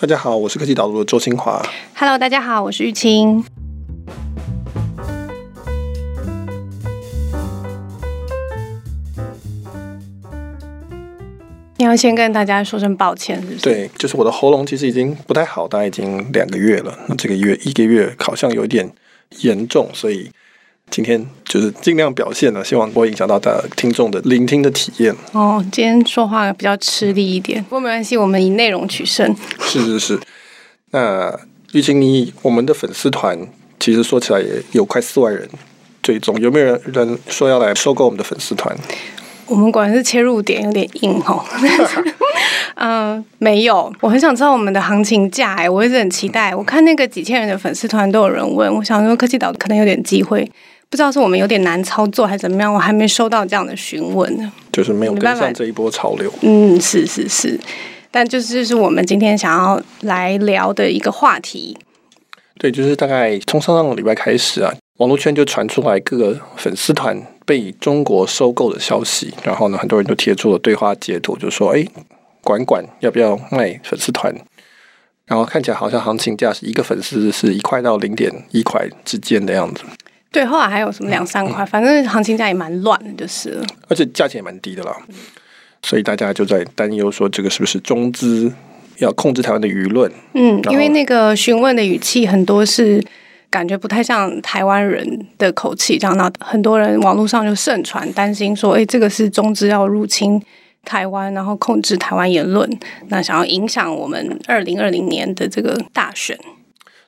大家好，我是科技导读的周清华。Hello，大家好，我是玉清。你要先跟大家说声抱歉，是不是？对，就是我的喉咙其实已经不太好，大概已经两个月了。那这个月一个月好像有一点严重，所以今天就是尽量表现了，希望不会影响到大家听众的聆听的体验。哦，今天说话比较吃力一点，不过没关系，我们以内容取胜。是是是。那玉清，你我们的粉丝团其实说起来也有快四万人追踪，有没有人人说要来收购我们的粉丝团？我们果然是切入点有点硬哦。嗯、呃，没有，我很想知道我们的行情价哎，我一直很期待。我看那个几千人的粉丝团都有人问，我想说科技岛可能有点机会，不知道是我们有点难操作还是怎么样，我还没收到这样的询问呢。就是没有跟上这一波潮流。嗯，是是是，但就是就是我们今天想要来聊的一个话题。对，就是大概从上上个礼拜开始啊，网络圈就传出来各个粉丝团。被中国收购的消息，然后呢，很多人都贴出了对话截图，就说：“哎，管管要不要卖粉丝团？”然后看起来好像行情价是一个粉丝是一块到零点一块之间的样子。对，后来还有什么两三块，嗯、反正行情价也蛮乱的，就是。而且价钱也蛮低的啦，所以大家就在担忧说，这个是不是中资要控制台湾的舆论？嗯，因为那个询问的语气很多是。感觉不太像台湾人的口气，这样，那很多人网络上就盛传，担心说，诶，这个是中资要入侵台湾，然后控制台湾言论，那想要影响我们二零二零年的这个大选。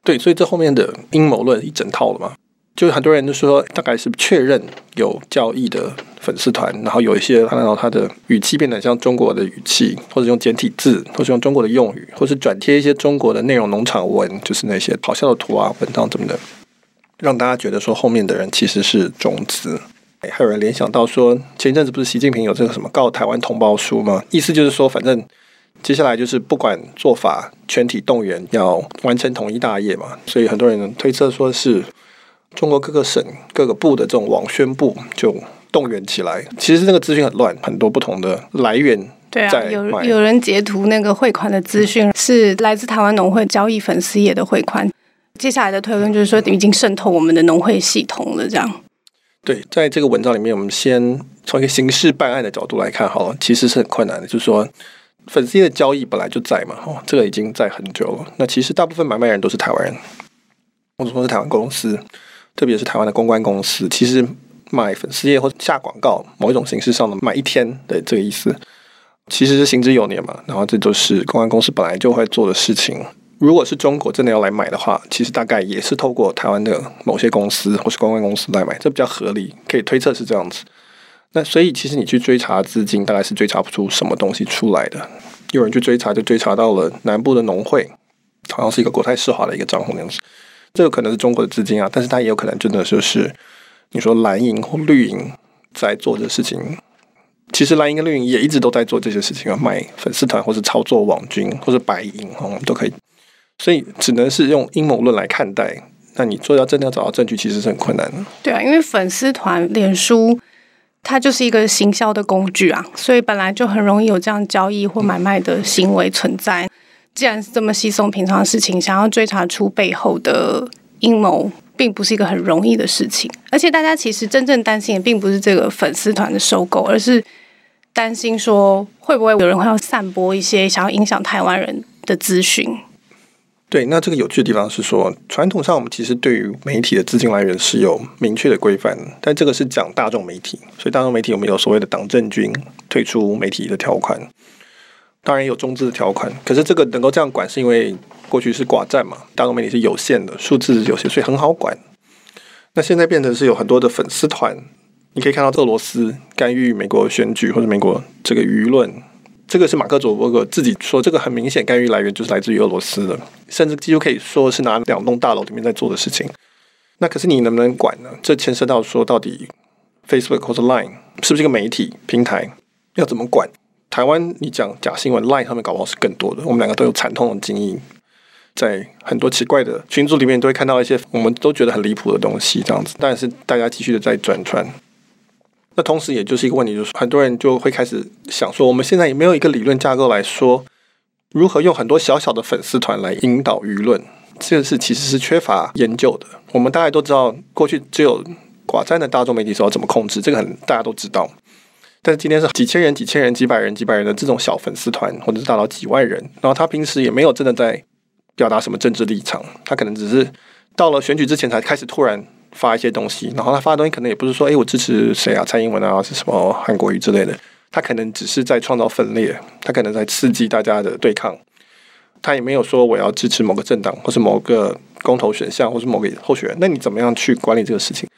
对，所以这后面的阴谋论一整套了嘛。就是很多人都说，大概是确认有交易的粉丝团，然后有一些看到他的语气变得像中国的语气，或者用简体字，或者用中国的用语，或是转贴一些中国的内容农场文，就是那些好笑的图啊、文章怎么的，让大家觉得说后面的人其实是种子。还有人联想到说，前一阵子不是习近平有这个什么告台湾同胞书吗？意思就是说，反正接下来就是不管做法，全体动员要完成统一大业嘛。所以很多人推测说是。中国各个省、各个部的这种网宣部就动员起来。其实那个资讯很乱，很多不同的来源在。对啊，有有人截图那个汇款的资讯是来自台湾农会交易粉丝页的汇款。接下来的推论就是说，已经渗透我们的农会系统了。这样。对，在这个文章里面，我们先从一个刑事办案的角度来看，好了，其实是很困难的。就是说，粉丝页的交易本来就在嘛，哦，这个已经在很久了。那其实大部分买卖人都是台湾人，或者说是台湾公司。特别是台湾的公关公司，其实买粉丝页或下广告，某一种形式上的买一天的这个意思，其实是行之有年嘛。然后这都是公关公司本来就会做的事情。如果是中国真的要来买的话，其实大概也是透过台湾的某些公司或是公关公司来买，这比较合理，可以推测是这样子。那所以其实你去追查资金，大概是追查不出什么东西出来的。有人去追查，就追查到了南部的农会，好像是一个国泰世华的一个账户那样子。这个可能是中国的资金啊，但是它也有可能真的就是你说蓝营或绿营在做的事情。其实蓝营跟绿营也一直都在做这些事情啊，买粉丝团或是操作网军或者白银，哦，都可以。所以只能是用阴谋论来看待。那你做要真的要找到证据，其实是很困难的。对啊，因为粉丝团、脸书它就是一个行销的工具啊，所以本来就很容易有这样交易或买卖的行为存在。既然是这么稀松平常的事情，想要追查出背后的阴谋，并不是一个很容易的事情。而且大家其实真正担心的，并不是这个粉丝团的收购，而是担心说会不会有人会要散播一些想要影响台湾人的资讯。对，那这个有趣的地方是说，传统上我们其实对于媒体的资金来源是有明确的规范，但这个是讲大众媒体，所以大众媒体我们有所谓的党政军退出媒体的条款。当然有中资的条款，可是这个能够这样管，是因为过去是寡占嘛，大众媒体是有限的，数字有限，所以很好管。那现在变成是有很多的粉丝团，你可以看到俄罗斯干预美国选举或者美国这个舆论，这个是马克·佐伯格自己说，这个很明显干预来源就是来自于俄罗斯的，甚至几乎可以说是拿两栋大楼里面在做的事情。那可是你能不能管呢？这牵涉到说到底，Facebook 或者 Line 是不是一个媒体平台，要怎么管？台湾，你讲假新闻，Line 上面搞不好是更多的。我们两个都有惨痛的经历，在很多奇怪的群组里面，都会看到一些我们都觉得很离谱的东西，这样子。但是大家继续的在转传。那同时，也就是一个问题，就是很多人就会开始想说，我们现在也没有一个理论架构来说，如何用很多小小的粉丝团来引导舆论，这个是其实是缺乏研究的。我们大家都知道，过去只有寡占的大众媒体时候怎么控制，这个很大家都知道。但是今天是几千人、几千人、几百人、几百人的这种小粉丝团，或者是达到几万人，然后他平时也没有真的在表达什么政治立场，他可能只是到了选举之前才开始突然发一些东西，然后他发的东西可能也不是说，哎，我支持谁啊，蔡英文啊，是什么？韩国瑜之类的，他可能只是在创造分裂，他可能在刺激大家的对抗，他也没有说我要支持某个政党，或是某个公投选项，或是某个候选人，那你怎么样去管理这个事情？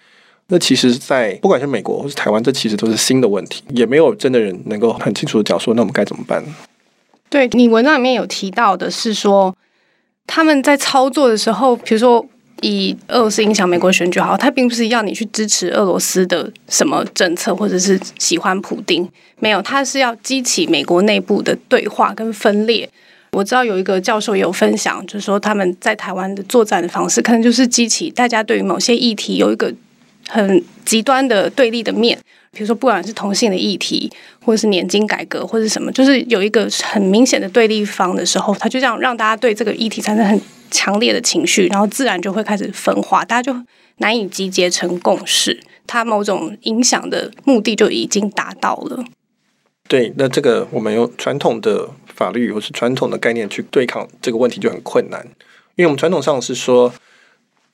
那其实，在不管是美国或是台湾，这其实都是新的问题，也没有真的人能够很清楚的讲说，那我们该怎么办？对，你文章里面有提到的是说，他们在操作的时候，比如说以俄罗斯影响美国选举好，他并不是要你去支持俄罗斯的什么政策，或者是喜欢普丁，没有，他是要激起美国内部的对话跟分裂。我知道有一个教授有分享，就是说他们在台湾的作战的方式，可能就是激起大家对于某些议题有一个。很极端的对立的面，比如说不管是同性的议题，或者是年金改革，或者是什么，就是有一个很明显的对立方的时候，他就这样让大家对这个议题产生很强烈的情绪，然后自然就会开始分化，大家就难以集结成共识，他某种影响的目的就已经达到了。对，那这个我们用传统的法律或是传统的概念去对抗这个问题就很困难，因为我们传统上是说。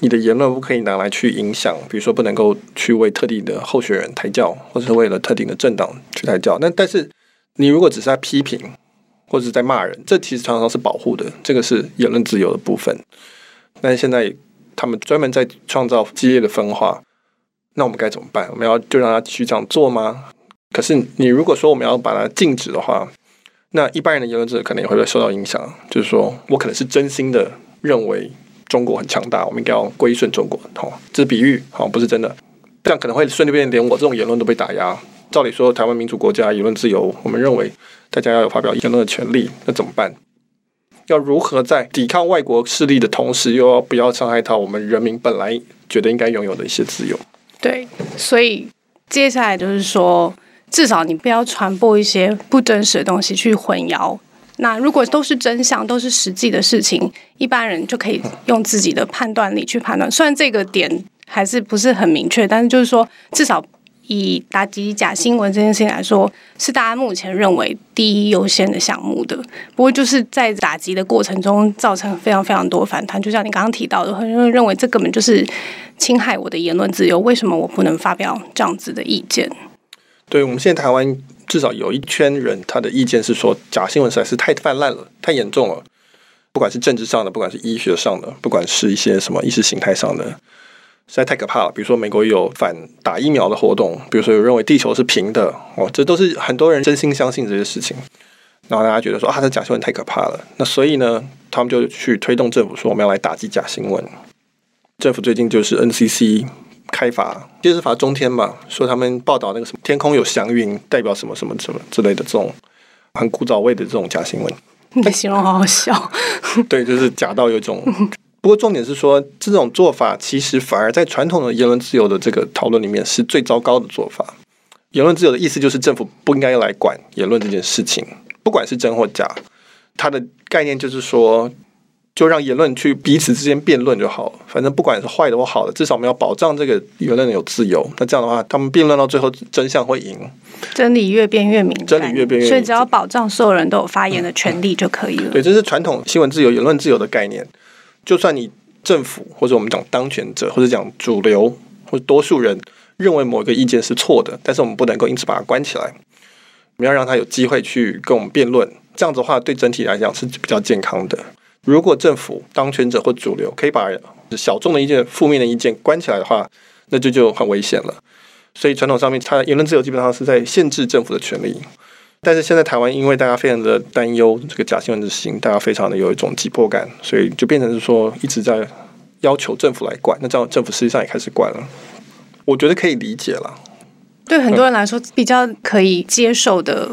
你的言论不可以拿来去影响，比如说不能够去为特定的候选人抬轿，或者是为了特定的政党去抬轿。那但是你如果只是在批评或者是在骂人，这其实常常是保护的，这个是言论自由的部分。但是现在他们专门在创造激烈的分化，那我们该怎么办？我们要就让他继续这样做吗？可是你如果说我们要把它禁止的话，那一般人的言论自由可能也会受到影响。就是说我可能是真心的认为。中国很强大，我们应该要归顺中国。好，这是比喻，好，不是真的。这样可能会顺便连我这种言论都被打压。照理说，台湾民主国家言论自由，我们认为大家要有发表言论的权利，那怎么办？要如何在抵抗外国势力的同时，又要不要伤害到我们人民本来觉得应该拥有的一些自由？对，所以接下来就是说，至少你不要传播一些不真实的东西去混淆。那如果都是真相，都是实际的事情，一般人就可以用自己的判断力去判断。虽然这个点还是不是很明确，但是就是说，至少以打击假新闻这件事情来说，是大家目前认为第一优先的项目的。不过就是在打击的过程中，造成非常非常多反弹。就像你刚刚提到的，很多人认为这根本就是侵害我的言论自由。为什么我不能发表这样子的意见？对，我们现在台湾。至少有一圈人，他的意见是说，假新闻实在是太泛滥了，太严重了。不管是政治上的，不管是医学上的，不管是一些什么意识形态上的，实在太可怕了。比如说，美国有反打疫苗的活动，比如说有认为地球是平的，哦，这都是很多人真心相信这些事情。然后大家觉得说啊，这假新闻太可怕了。那所以呢，他们就去推动政府说，我们要来打击假新闻。政府最近就是 NCC。开罚，就是罚中天嘛，说他们报道那个什么天空有祥云，代表什么什么什么之类的这种很古早味的这种假新闻。你的形容好好笑。对，就是假到有一种。不过重点是说，这种做法其实反而在传统的言论自由的这个讨论里面是最糟糕的做法。言论自由的意思就是政府不应该来管言论这件事情，不管是真或假。它的概念就是说。就让言论去彼此之间辩论就好了，反正不管是坏的或好的，至少我们要保障这个言论有自由。那这样的话，他们辩论到最后，真相会赢。真理越辩越明，真理越辩越明。所以只要保障所有人都有发言的权利就可以了。对，这是传统新闻自由、言论自由的概念。就算你政府或者我们讲当权者或者讲主流或者多数人认为某一个意见是错的，但是我们不能够因此把它关起来，我们要让他有机会去跟我们辩论。这样子的话，对整体来讲是比较健康的。如果政府当权者或主流可以把小众的意见、负面的意见关起来的话，那就就很危险了。所以传统上面，它的言论自由基本上是在限制政府的权利。但是现在台湾因为大家非常的担忧这个假新闻的事情，大家非常的有一种急迫感，所以就变成是说一直在要求政府来管。那这样政府实际上也开始管了，我觉得可以理解了。对很多人来说，比较可以接受的。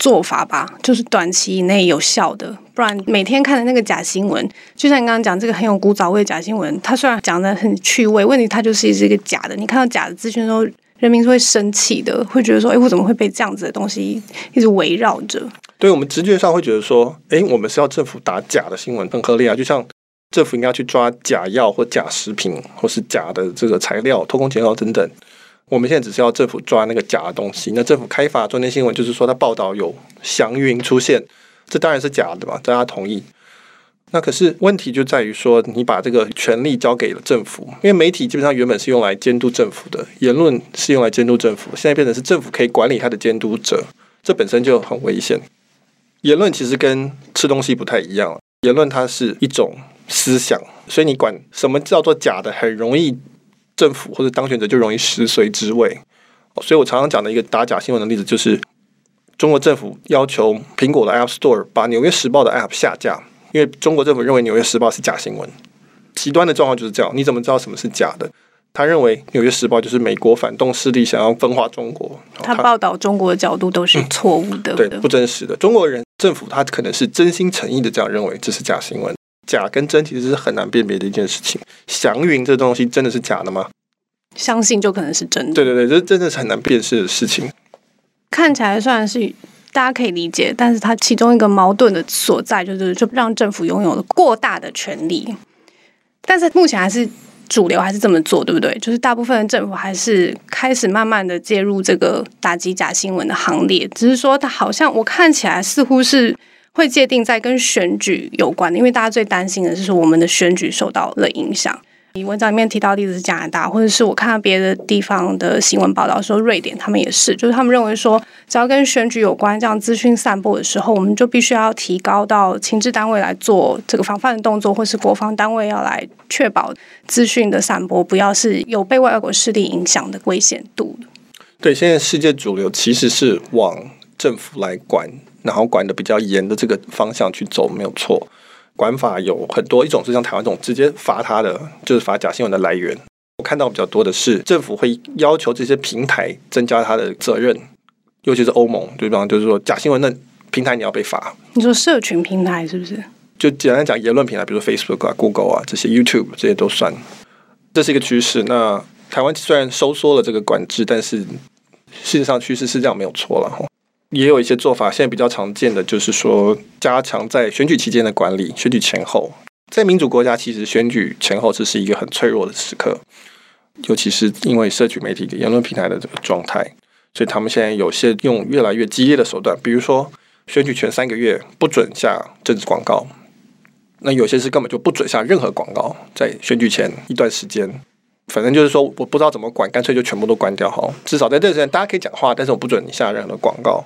做法吧，就是短期以内有效的，不然每天看的那个假新闻，就像你刚刚讲这个很有古早味的假新闻，它虽然讲的很趣味，问题它就是是一个假的。你看到假的资讯的时候，人民是会生气的，会觉得说，哎，我怎么会被这样子的东西一直围绕着？对我们直觉上会觉得说，诶，我们是要政府打假的新闻，很合理啊。就像政府应该去抓假药或假食品，或是假的这个材料、偷工减料等等。我们现在只是要政府抓那个假的东西。那政府开发昨天新闻就是说，他报道有祥云出现，这当然是假的嘛，大家同意。那可是问题就在于说，你把这个权力交给了政府，因为媒体基本上原本是用来监督政府的，言论是用来监督政府，现在变成是政府可以管理他的监督者，这本身就很危险。言论其实跟吃东西不太一样，言论它是一种思想，所以你管什么叫做假的，很容易政府或者当选者就容易食髓知味。所以我常常讲的一个打假新闻的例子，就是中国政府要求苹果的 App Store 把《纽约时报》的 App 下架，因为中国政府认为《纽约时报》是假新闻。极端的状况就是这样，你怎么知道什么是假的？他认为《纽约时报》就是美国反动势力想要分化中国，他报道中国的角度都是错误的，嗯、对，不真实的。中国人政府他可能是真心诚意的这样认为这是假新闻，假跟真其实是很难辨别的一件事情。祥云这东西真的是假的吗？相信就可能是真的。对对对，这真的是很难辨识的事情。看起来虽然是大家可以理解，但是它其中一个矛盾的所在就是，就让政府拥有了过大的权力，但是目前还是。主流还是这么做，对不对？就是大部分的政府还是开始慢慢的介入这个打击假新闻的行列，只是说它好像我看起来似乎是会界定在跟选举有关的，因为大家最担心的是我们的选举受到了影响。你文章里面提到例子是加拿大，或者是我看到别的地方的新闻报道说瑞典，他们也是，就是他们认为说，只要跟选举有关这样资讯散播的时候，我们就必须要提高到情治单位来做这个防范的动作，或是国防单位要来确保资讯的散播不要是有被外国势力影响的危险度。对，现在世界主流其实是往政府来管，然后管的比较严的这个方向去走，没有错。管法有很多，一种是像台湾这种直接罚他的，就是罚假新闻的来源。我看到比较多的是政府会要求这些平台增加他的责任，尤其是欧盟，对方？就是说假新闻的平台你要被罚。你说社群平台是不是？就简单讲言论平台，比如说 Facebook 啊、Google 啊这些 YouTube 这些都算。这是一个趋势。那台湾虽然收缩了这个管制，但是事实上趋势是这样没有错了。也有一些做法，现在比较常见的就是说，加强在选举期间的管理，选举前后。在民主国家，其实选举前后这是一个很脆弱的时刻，尤其是因为社群媒体的言论平台的这个状态，所以他们现在有些用越来越激烈的手段，比如说选举前三个月不准下政治广告，那有些是根本就不准下任何广告，在选举前一段时间，反正就是说我不知道怎么管，干脆就全部都关掉好，至少在这段时间大家可以讲话，但是我不准你下任何广告。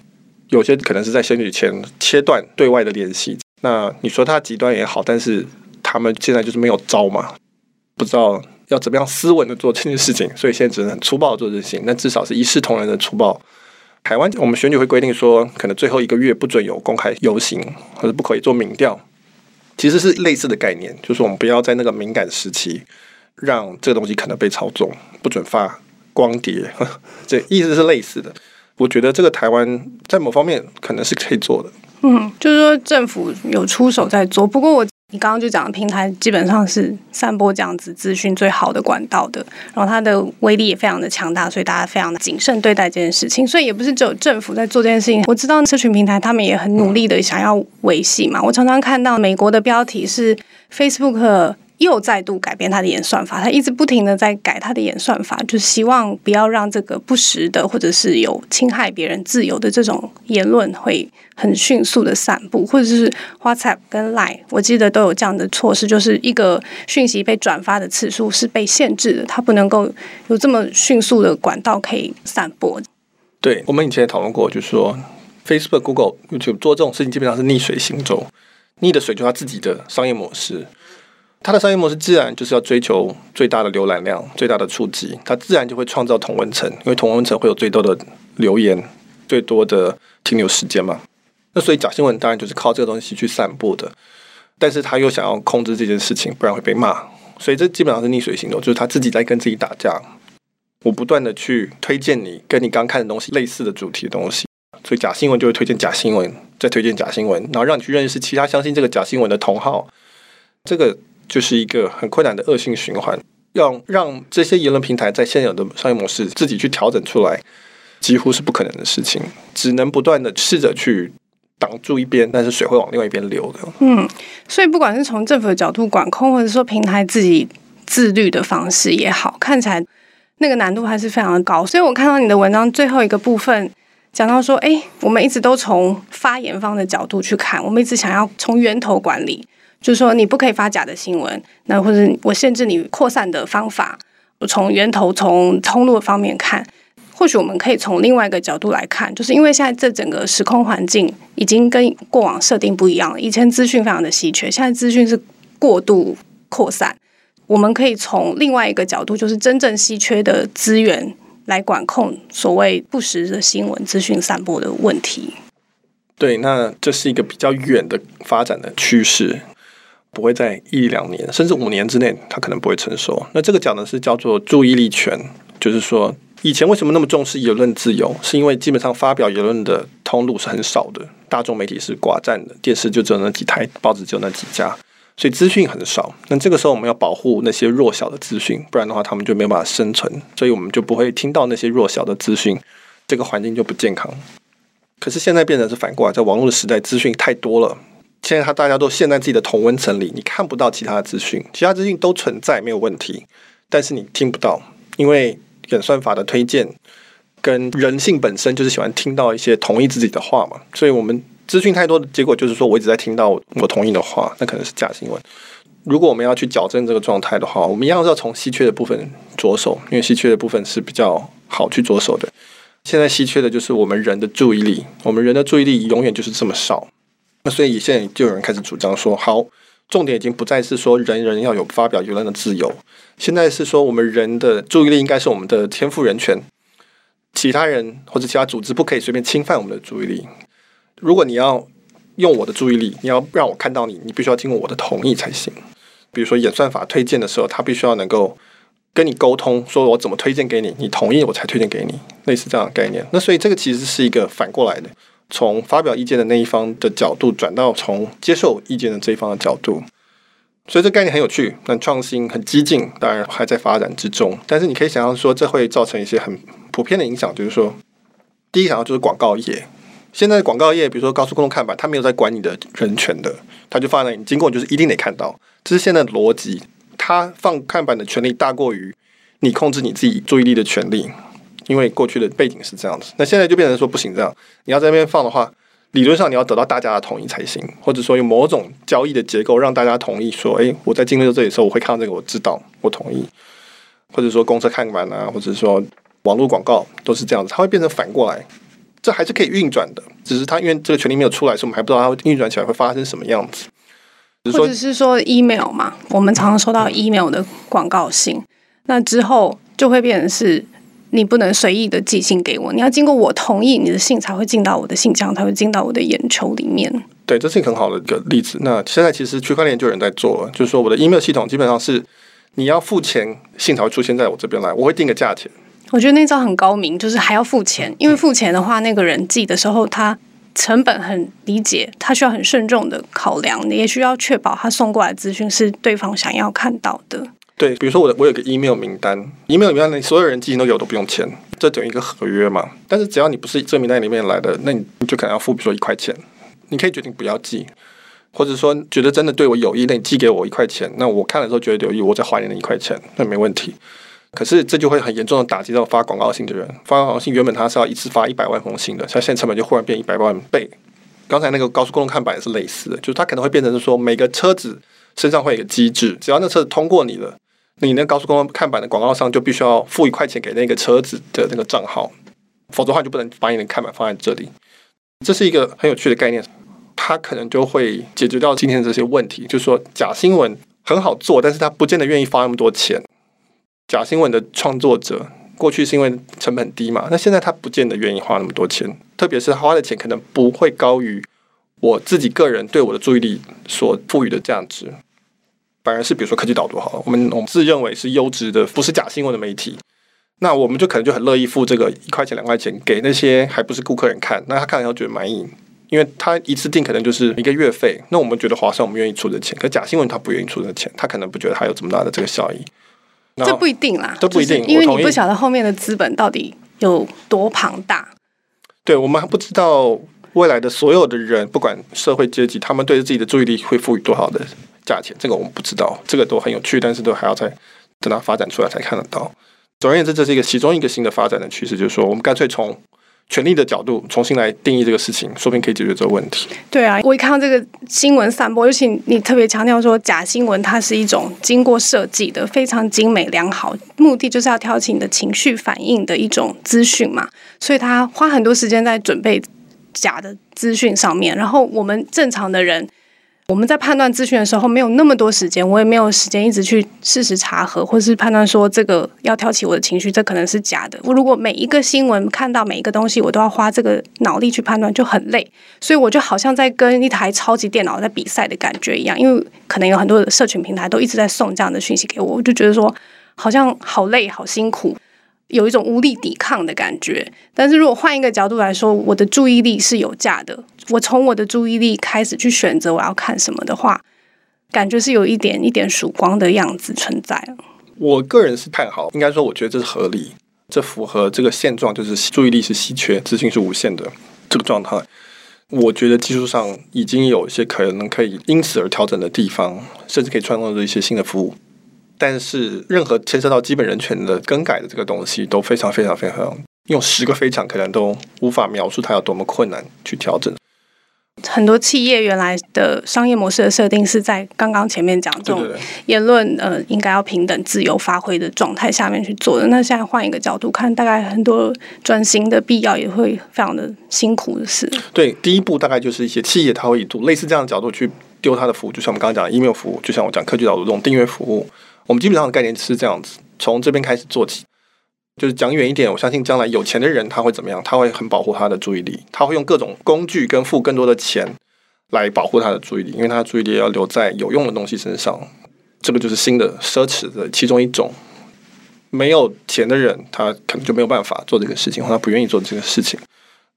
有些可能是在选举前切断对外的联系，那你说他极端也好，但是他们现在就是没有招嘛，不知道要怎么样斯文的做这件事情，所以现在只能很粗暴的做这些事情。那至少是一视同仁的粗暴。台湾我们选举会规定说，可能最后一个月不准有公开游行，或者不可以做民调，其实是类似的概念，就是我们不要在那个敏感时期让这个东西可能被操纵，不准发光碟，这意思是类似的。我觉得这个台湾在某方面可能是可以做的。嗯，就是说政府有出手在做。不过我你刚刚就讲的平台基本上是散播这样子资讯最好的管道的，然后它的威力也非常的强大，所以大家非常的谨慎对待这件事情。所以也不是只有政府在做这件事情。我知道社群平台他们也很努力的想要维系嘛。我常常看到美国的标题是 Facebook。又再度改变他的演算法，他一直不停的在改他的演算法，就希望不要让这个不实的或者是有侵害别人自由的这种言论会很迅速的散布，或者是 WhatsApp 跟 Line，我记得都有这样的措施，就是一个讯息被转发的次数是被限制的，它不能够有这么迅速的管道可以散播。对，我们以前也讨论过，就是说 Facebook、Google、YouTube 做这种事情基本上是逆水行舟，逆的水就是他自己的商业模式。它的商业模式自然就是要追求最大的浏览量、最大的触及，它自然就会创造同温层，因为同温层会有最多的留言、最多的停留时间嘛。那所以假新闻当然就是靠这个东西去散布的，但是他又想要控制这件事情，不然会被骂，所以这基本上是逆水行舟，就是他自己在跟自己打架。我不断的去推荐你跟你刚看的东西类似的主题的东西，所以假新闻就会推荐假新闻，再推荐假新闻，然后让你去认识其他相信这个假新闻的同好，这个。就是一个很困难的恶性循环，要让这些言论平台在现有的商业模式自己去调整出来，几乎是不可能的事情，只能不断的试着去挡住一边，但是水会往另外一边流的。嗯，所以不管是从政府的角度管控，或者说平台自己自律的方式也好，看起来那个难度还是非常的高。所以我看到你的文章最后一个部分讲到说，哎，我们一直都从发言方的角度去看，我们一直想要从源头管理，就是说你不可以发假的新闻，那或者我限制你扩散的方法，我从源头从通路方面看。或许我们可以从另外一个角度来看，就是因为现在这整个时空环境已经跟过往设定不一样了。以前资讯非常的稀缺，现在资讯是过度扩散。我们可以从另外一个角度，就是真正稀缺的资源来管控所谓不实的新闻资讯散播的问题。对，那这是一个比较远的发展的趋势，不会在一两年甚至五年之内，它可能不会成熟。那这个讲的是叫做注意力权，就是说。以前为什么那么重视言论自由？是因为基本上发表言论的通路是很少的，大众媒体是寡占的，电视就只有那几台，报纸只有那几家，所以资讯很少。那这个时候我们要保护那些弱小的资讯，不然的话他们就没有办法生存，所以我们就不会听到那些弱小的资讯，这个环境就不健康。可是现在变成是反过来，在网络的时代，资讯太多了，现在他大家都陷在自己的同温层里，你看不到其他的资讯，其他资讯都存在没有问题，但是你听不到，因为。演算法的推荐跟人性本身就是喜欢听到一些同意自己的话嘛，所以我们资讯太多的结果就是说，我一直在听到我同意的话，那可能是假新闻。如果我们要去矫正这个状态的话，我们一样是要从稀缺的部分着手，因为稀缺的部分是比较好去着手的。现在稀缺的就是我们人的注意力，我们人的注意力永远就是这么少。那所以现在就有人开始主张说，好。重点已经不再是说人人要有发表言论的自由，现在是说我们人的注意力应该是我们的天赋人权，其他人或者其他组织不可以随便侵犯我们的注意力。如果你要用我的注意力，你要让我看到你，你必须要经过我的同意才行。比如说演算法推荐的时候，他必须要能够跟你沟通，说我怎么推荐给你，你同意我才推荐给你，类似这样的概念。那所以这个其实是一个反过来的。从发表意见的那一方的角度转到从接受意见的这一方的角度，所以这概念很有趣，很创新，很激进，当然还在发展之中。但是你可以想象说，这会造成一些很普遍的影响，就是说，第一想到就是广告业。现在的广告业，比如说高速公路看板，他没有在管你的人权的，他就放在那里，你经过就是一定得看到，这是现在的逻辑。他放看板的权利大过于你控制你自己注意力的权利。因为过去的背景是这样子，那现在就变成说不行，这样你要在那边放的话，理论上你要得到大家的同意才行，或者说有某种交易的结构让大家同意说，诶，我在经历到这里的时候，我会看到这个，我知道，我同意，或者说公车看板啊，或者说网络广告都是这样子，它会变成反过来，这还是可以运转的，只是它因为这个权利没有出来，所以我们还不知道它运转起来会发生什么样子。或者是说 email 嘛，我们常常收到 email 的广告信，那之后就会变成是。你不能随意的寄信给我，你要经过我同意，你的信才会进到我的信箱，才会进到我的眼球里面。对，这是一个很好的一个例子。那现在其实区块链就有人在做了，就是说我的 email 系统基本上是你要付钱，信才会出现在我这边来，我会定个价钱。我觉得那招很高明，就是还要付钱，因为付钱的话，那个人寄的时候他成本很理解，他需要很慎重的考量，你也需要确保他送过来资讯是对方想要看到的。对，比如说我的我有个 email 名单，email 名单里所有人寄信都有都不用钱，这等于一个合约嘛。但是只要你不是这名单里面来的，那你就可能要付，比如说一块钱。你可以决定不要寄，或者说觉得真的对我有益，那你寄给我一块钱，那我看了之后觉得有益，我再还你那一块钱，那没问题。可是这就会很严重的打击到发广告信的人。发广告信原本他是要一次发一百万封信的，他现在成本就忽然变一百万倍。刚才那个高速公路看板也是类似的，就是它可能会变成是说每个车子身上会有一个机制，只要那车子通过你了。你那高速公路看板的广告商就必须要付一块钱给那个车子的那个账号，否则的话就不能把你的看板放在这里。这是一个很有趣的概念，它可能就会解决掉今天的这些问题。就是说，假新闻很好做，但是他不见得愿意花那么多钱。假新闻的创作者过去是因为成本低嘛，那现在他不见得愿意花那么多钱，特别是他花的钱可能不会高于我自己个人对我的注意力所赋予的价值。反而是比如说科技导读好了，我们我们自认为是优质的，不是假新闻的媒体，那我们就可能就很乐意付这个一块钱两块钱给那些还不是顾客人看，那他看了以后觉得满意，因为他一次订可能就是一个月费，那我们觉得划算，我们愿意出这钱。可假新闻他不愿意出这钱，他可能不觉得他有这么大的这个效益。这不一定啦，这不一定，因为你不晓得后面的资本到底有多庞大。对，我们还不知道未来的所有的人，不管社会阶级，他们对自己的注意力会赋予多少的价钱，这个我们不知道，这个都很有趣，但是都还要再等它发展出来才看得到。总而言之，这是一个其中一个新的发展的趋势，就是说，我们干脆从权力的角度重新来定义这个事情，说不定可以解决这个问题。对啊，我一看到这个新闻散播，尤其你特别强调说假新闻，它是一种经过设计的、非常精美良好，目的就是要挑起你的情绪反应的一种资讯嘛，所以他花很多时间在准备假的资讯上面。然后我们正常的人。我们在判断资讯的时候，没有那么多时间，我也没有时间一直去事实查核，或是判断说这个要挑起我的情绪，这可能是假的。我如果每一个新闻看到每一个东西，我都要花这个脑力去判断，就很累。所以我就好像在跟一台超级电脑在比赛的感觉一样，因为可能有很多的社群平台都一直在送这样的讯息给我，我就觉得说好像好累、好辛苦。有一种无力抵抗的感觉，但是如果换一个角度来说，我的注意力是有价的。我从我的注意力开始去选择我要看什么的话，感觉是有一点一点曙光的样子存在。我个人是看好，应该说我觉得这是合理，这符合这个现状，就是注意力是稀缺，资讯是无限的这个状态。我觉得技术上已经有一些可能可以因此而调整的地方，甚至可以创造出一些新的服务。但是，任何牵涉到基本人权的更改的这个东西，都非常非常非常用十个非常可能都无法描述它有多么困难去调整。很多企业原来的商业模式的设定是在刚刚前面讲这种言论呃应该要平等自由发挥的状态下面去做的。那现在换一个角度看，大概很多转型的必要也会非常的辛苦的事。对，第一步大概就是一些企业它会以类似这样的角度去丢它的服务，就像我们刚刚讲的 email 服务，就像我讲科技岛读这种订阅服务。我们基本上的概念是这样子，从这边开始做起，就是讲远一点，我相信将来有钱的人他会怎么样？他会很保护他的注意力，他会用各种工具跟付更多的钱来保护他的注意力，因为他的注意力要留在有用的东西身上。这个就是新的奢侈的其中一种。没有钱的人，他可能就没有办法做这个事情，或他不愿意做这个事情，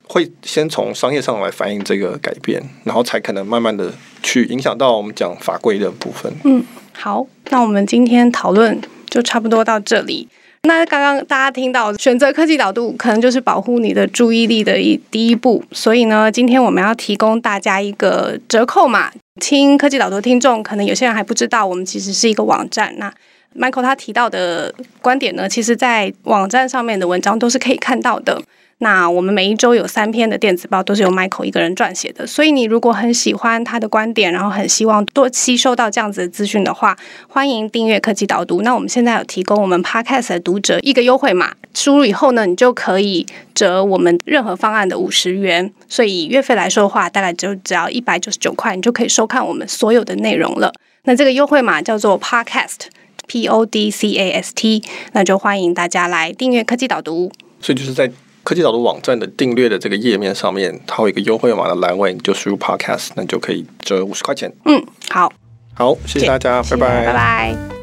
会先从商业上来反映这个改变，然后才可能慢慢的去影响到我们讲法规的部分。嗯。好，那我们今天讨论就差不多到这里。那刚刚大家听到选择科技导读，可能就是保护你的注意力的一第一步。所以呢，今天我们要提供大家一个折扣码。听科技导读听众，可能有些人还不知道，我们其实是一个网站。那 Michael 他提到的观点呢，其实在网站上面的文章都是可以看到的。那我们每一周有三篇的电子报，都是由 Michael 一个人撰写的。所以你如果很喜欢他的观点，然后很希望多吸收到这样子的资讯的话，欢迎订阅科技导读。那我们现在有提供我们 Podcast 的读者一个优惠码，输入以后呢，你就可以折我们任何方案的五十元。所以以月费来说的话，大概就只要一百九十九块，你就可以收看我们所有的内容了。那这个优惠码叫做 Podcast，P O D C A S T，那就欢迎大家来订阅科技导读。所以就是在。科技导读网站的订阅的这个页面上面，它有一个优惠码的栏位，你就输入 Podcast，那你就可以折五十块钱。嗯，好，好，谢谢大家，谢谢，拜拜，拜拜。